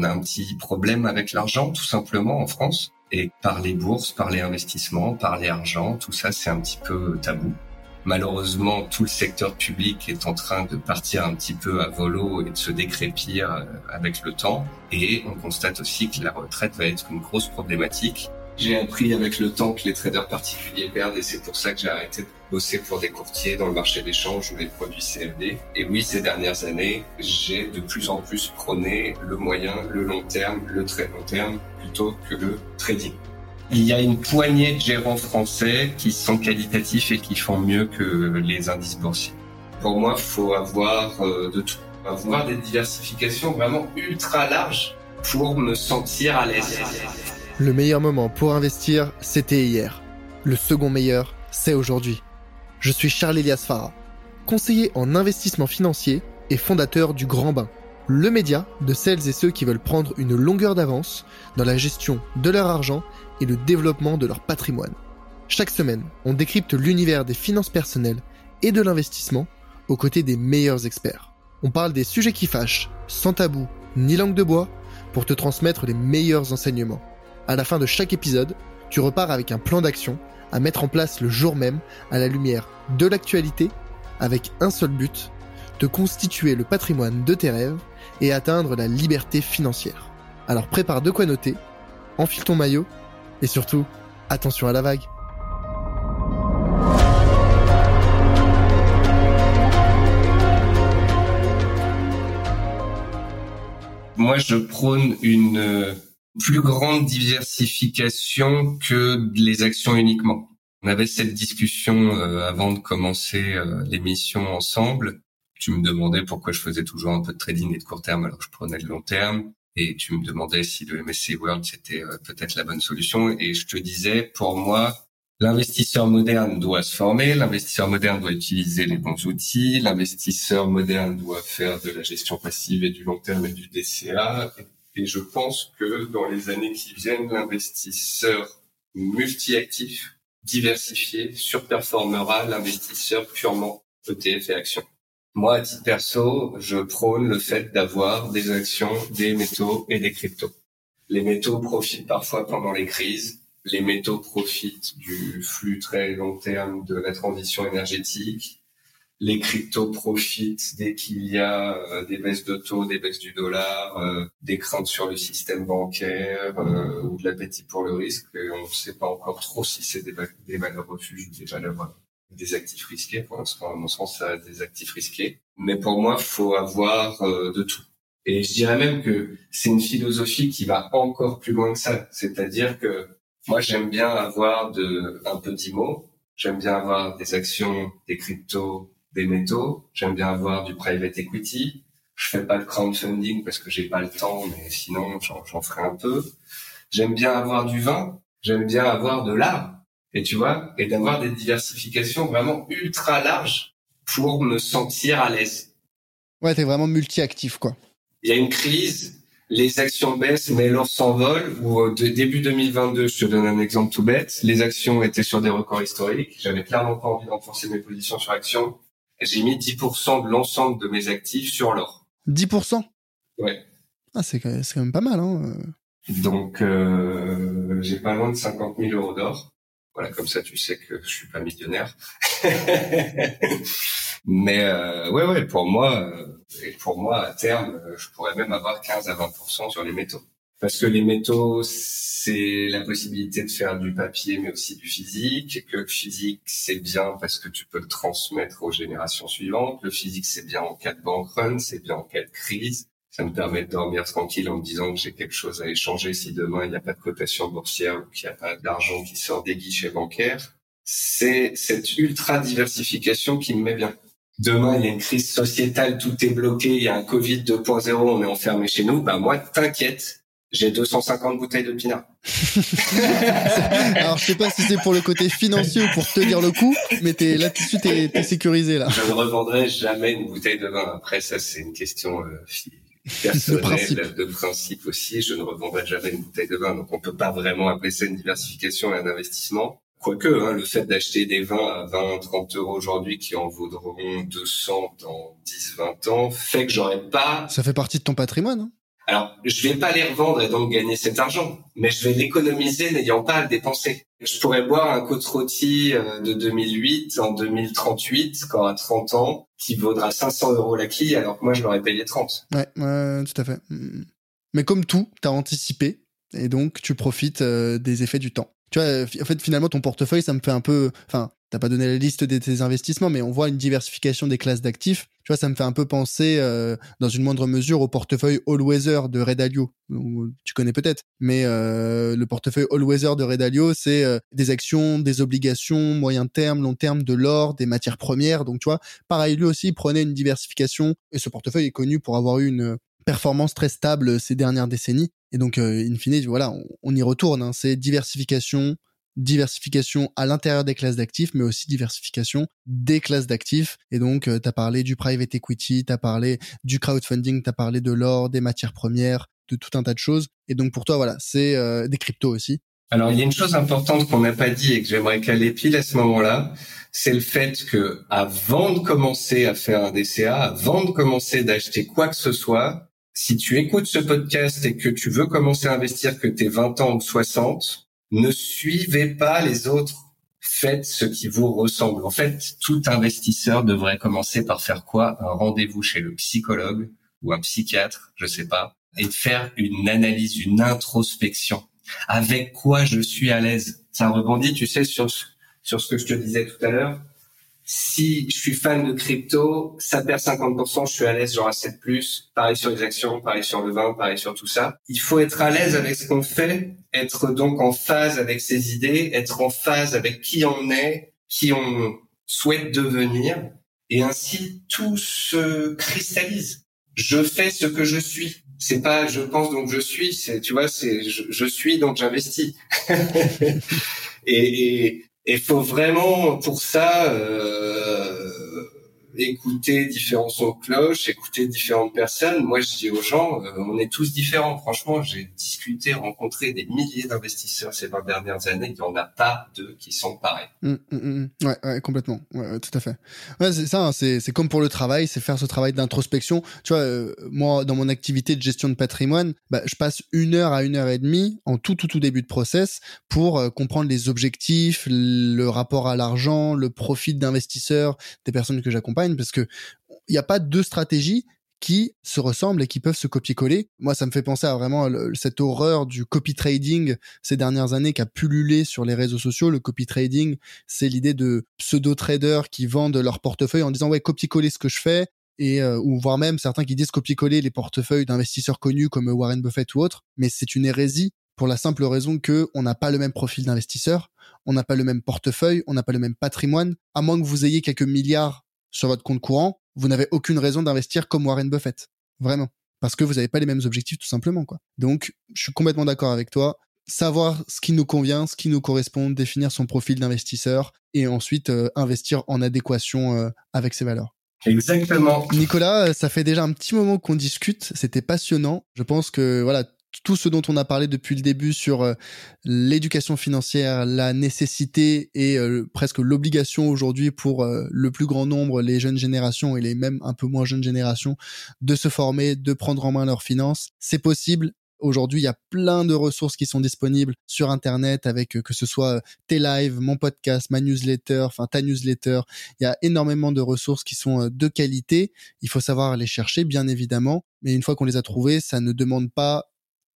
on a un petit problème avec l'argent, tout simplement, en France. Et par les bourses, par les investissements, par les argent, tout ça, c'est un petit peu tabou. Malheureusement, tout le secteur public est en train de partir un petit peu à volo et de se décrépir euh, avec le temps. Et on constate aussi que la retraite va être une grosse problématique. J'ai appris avec le temps que les traders particuliers perdent et c'est pour ça que j'ai arrêté de bosser pour des courtiers dans le marché d'échange ou les produits CFD. Et oui, ces dernières années, j'ai de plus en plus prôné le moyen, le long terme, le très long terme plutôt que le trading il y a une poignée de gérants français qui sont qualitatifs et qui font mieux que les indices boursiers. Pour moi, faut avoir euh, de tout. Avoir des diversifications vraiment ultra larges pour me sentir à l'aise. Le meilleur moment pour investir, c'était hier. Le second meilleur, c'est aujourd'hui. Je suis Charles Elias Farah, conseiller en investissement financier et fondateur du Grand Bain, le média de celles et ceux qui veulent prendre une longueur d'avance dans la gestion de leur argent et le développement de leur patrimoine. Chaque semaine, on décrypte l'univers des finances personnelles et de l'investissement aux côtés des meilleurs experts. On parle des sujets qui fâchent, sans tabou ni langue de bois, pour te transmettre les meilleurs enseignements. À la fin de chaque épisode, tu repars avec un plan d'action à mettre en place le jour même à la lumière de l'actualité avec un seul but, de constituer le patrimoine de tes rêves et atteindre la liberté financière. Alors prépare de quoi noter, enfile ton maillot et surtout, attention à la vague. Moi, je prône une euh, plus grande diversification que les actions uniquement. On avait cette discussion euh, avant de commencer euh, l'émission ensemble. Tu me demandais pourquoi je faisais toujours un peu de trading et de court terme alors que je prenais le long terme et tu me demandais si le MSC World c'était euh, peut-être la bonne solution et je te disais pour moi l'investisseur moderne doit se former, l'investisseur moderne doit utiliser les bons outils, l'investisseur moderne doit faire de la gestion passive et du long terme et du DCA et je pense que dans les années qui viennent l'investisseur multi-actif diversifié surperformera l'investisseur purement ETF et actions. Moi, à titre perso, je prône le fait d'avoir des actions, des métaux et des cryptos. Les métaux profitent parfois pendant les crises. Les métaux profitent du flux très long terme de la transition énergétique. Les cryptos profitent dès qu'il y a euh, des baisses de taux, des baisses du dollar, euh, des craintes sur le système bancaire euh, ou de l'appétit pour le risque. on ne sait pas encore trop si c'est des, des valeurs refuges ou des valeurs des actifs risqués. Pour l'instant, à mon sens, ça a des actifs risqués. Mais pour moi, faut avoir euh, de tout. Et je dirais même que c'est une philosophie qui va encore plus loin que ça. C'est-à-dire que moi, j'aime bien avoir de, un peu d'IMO. J'aime bien avoir des actions, des cryptos, des métaux. J'aime bien avoir du private equity. Je fais pas de crowdfunding parce que j'ai pas le temps, mais sinon, j'en ferai un peu. J'aime bien avoir du vin. J'aime bien avoir de l'art et tu vois, et d'avoir des diversifications vraiment ultra larges pour me sentir à l'aise. Ouais, t'es vraiment multi-actif, quoi. Il y a une crise, les actions baissent, mais l'or s'envole, ou euh, début 2022, je te donne un exemple tout bête, les actions étaient sur des records historiques, j'avais clairement pas envie d'enforcer mes positions sur actions, j'ai mis 10% de l'ensemble de mes actifs sur l'or. 10% Ouais. Ah, c'est quand même pas mal, hein. Donc, euh, j'ai pas loin de 50 000 euros d'or. Voilà, comme ça, tu sais que je suis pas millionnaire. Mais euh, ouais, ouais, pour moi, euh, et pour moi, à terme, euh, je pourrais même avoir 15 à 20% sur les métaux. Parce que les métaux, c'est la possibilité de faire du papier, mais aussi du physique. Et que le physique, c'est bien parce que tu peux le transmettre aux générations suivantes. Le physique, c'est bien en cas de bank run, c'est bien en cas de crise ça me permet de dormir tranquille en me disant que j'ai quelque chose à échanger si demain il n'y a pas de cotation boursière ou qu'il n'y a pas d'argent qui sort des guichets bancaires. C'est cette ultra diversification qui me met bien. Demain, il y a une crise sociétale, tout est bloqué, il y a un Covid 2.0, on est enfermé chez nous. Bah moi, t'inquiète, j'ai 250 bouteilles de pinard. Alors, je sais pas si c'est pour le côté financier ou pour tenir le coup, mais t'es là-dessus, t'es, t'es sécurisé là. Je ne revendrai jamais une bouteille de vin. Après, ça, c'est une question euh, personnel, de principe. de principe aussi. Je ne revendrai jamais une bouteille de vin, donc on peut pas vraiment appeler ça une diversification et un investissement. Quoique, hein, le fait d'acheter des vins à 20, 30 euros aujourd'hui qui en vaudront 200 dans 10, 20 ans fait que j'aurais pas... Ça fait partie de ton patrimoine. Hein Alors, je vais pas les revendre et donc gagner cet argent, mais je vais l'économiser n'ayant pas à le dépenser. Je pourrais boire un côte rôti euh, de 2008 en 2038, quand à 30 ans, qui vaudra 500 euros la quille, alors que moi, je l'aurais payé 30. Ouais, tout à fait. Mm. Mais comme tout, tu as anticipé, et donc tu profites euh, des effets du temps. Tu vois, en fait, finalement, ton portefeuille, ça me fait un peu, enfin, t'as pas donné la liste de tes investissements, mais on voit une diversification des classes d'actifs. Tu vois, ça me fait un peu penser, euh, dans une moindre mesure, au portefeuille All Weather de Red Alio. Tu connais peut-être, mais euh, le portefeuille All Weather de Red Alio, c'est euh, des actions, des obligations, moyen terme, long terme, de l'or, des matières premières. Donc, tu vois, pareil, lui aussi, il prenait une diversification. Et ce portefeuille est connu pour avoir eu une performance très stable ces dernières décennies. Et donc, in fine, voilà, on, y retourne. Hein. C'est diversification, diversification à l'intérieur des classes d'actifs, mais aussi diversification des classes d'actifs. Et donc, euh, tu as parlé du private equity, tu as parlé du crowdfunding, tu as parlé de l'or, des matières premières, de tout un tas de choses. Et donc, pour toi, voilà, c'est euh, des cryptos aussi. Alors, il y a une chose importante qu'on n'a pas dit et que j'aimerais caler pile à ce moment-là, c'est le fait que avant de commencer à faire un DCA, avant de commencer d'acheter quoi que ce soit, si tu écoutes ce podcast et que tu veux commencer à investir, que tu es 20 ans ou 60, ne suivez pas les autres. Faites ce qui vous ressemble. En fait, tout investisseur devrait commencer par faire quoi? Un rendez-vous chez le psychologue ou un psychiatre, je sais pas, et faire une analyse, une introspection. Avec quoi je suis à l'aise? Ça rebondit, tu sais, sur sur ce que je te disais tout à l'heure? Si je suis fan de crypto, ça perd 50%, je suis à l'aise, j'aurai 7 plus. Pareil sur les actions, pareil sur le vin, pareil sur tout ça. Il faut être à l'aise avec ce qu'on fait, être donc en phase avec ses idées, être en phase avec qui on est, qui on souhaite devenir. Et ainsi, tout se cristallise. Je fais ce que je suis. C'est pas je pense donc je suis, c'est tu vois, c'est je, suis donc j'investis. et, et il faut vraiment pour ça euh, écouter différents sons de cloche, écouter différentes personnes. Moi, je dis aux gens, euh, on est tous différents. Franchement, j'ai discuté, rencontré des milliers d'investisseurs ces 20 dernières années. Il n'y en a pas deux qui sont pareils. Mmh. Ouais, complètement. Tout à fait. C'est ça. Hein, c'est comme pour le travail, c'est faire ce travail d'introspection. Tu vois, euh, moi, dans mon activité de gestion de patrimoine, bah, je passe une heure à une heure et demie en tout, tout, tout début de process pour euh, comprendre les objectifs, le rapport à l'argent, le profit d'investisseurs des personnes que j'accompagne parce que il n'y a pas deux stratégies qui se ressemblent et qui peuvent se copier-coller. Moi, ça me fait penser à vraiment cette horreur du copy trading ces dernières années qui a pullulé sur les réseaux sociaux. Le copy trading, c'est l'idée de pseudo-traders qui vendent leur portefeuille en disant ouais, copier-coller ce que je fais et euh, ou voire même certains qui disent copier-coller les portefeuilles d'investisseurs connus comme Warren Buffett ou autres. Mais c'est une hérésie pour la simple raison que on n'a pas le même profil d'investisseur, on n'a pas le même portefeuille, on n'a pas le même patrimoine. À moins que vous ayez quelques milliards sur votre compte courant, vous n'avez aucune raison d'investir comme Warren Buffett. Vraiment. Parce que vous n'avez pas les mêmes objectifs, tout simplement, quoi. Donc, je suis complètement d'accord avec toi. Savoir ce qui nous convient, ce qui nous correspond, définir son profil d'investisseur et ensuite euh, investir en adéquation euh, avec ses valeurs. Exactement. Nicolas, ça fait déjà un petit moment qu'on discute. C'était passionnant. Je pense que voilà, tout ce dont on a parlé depuis le début sur euh, l'éducation financière, la nécessité et euh, presque l'obligation aujourd'hui pour euh, le plus grand nombre, les jeunes générations et les même un peu moins jeunes générations, de se former, de prendre en main leurs finances. C'est possible. Aujourd'hui, il y a plein de ressources qui sont disponibles sur Internet avec que ce soit tes lives, mon podcast, ma newsletter, enfin ta newsletter. Il y a énormément de ressources qui sont de qualité. Il faut savoir les chercher, bien évidemment. Mais une fois qu'on les a trouvées, ça ne demande pas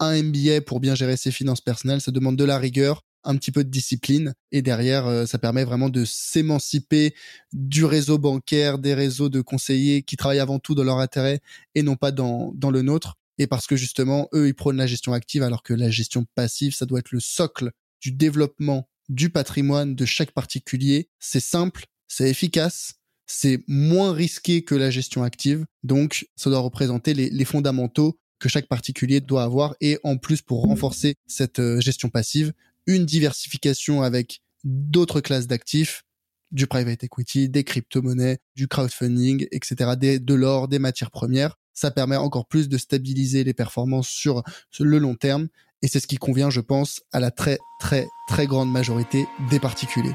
un MBA pour bien gérer ses finances personnelles, ça demande de la rigueur, un petit peu de discipline et derrière euh, ça permet vraiment de s'émanciper du réseau bancaire, des réseaux de conseillers qui travaillent avant tout dans leur intérêt et non pas dans, dans le nôtre. Et parce que justement eux ils prônent la gestion active alors que la gestion passive ça doit être le socle du développement du patrimoine de chaque particulier, c'est simple, c'est efficace, c'est moins risqué que la gestion active, donc ça doit représenter les, les fondamentaux que chaque particulier doit avoir et en plus pour renforcer cette euh, gestion passive, une diversification avec d'autres classes d'actifs, du private equity, des crypto-monnaies, du crowdfunding, etc., de l'or, des matières premières. Ça permet encore plus de stabiliser les performances sur le long terme et c'est ce qui convient, je pense, à la très très très grande majorité des particuliers.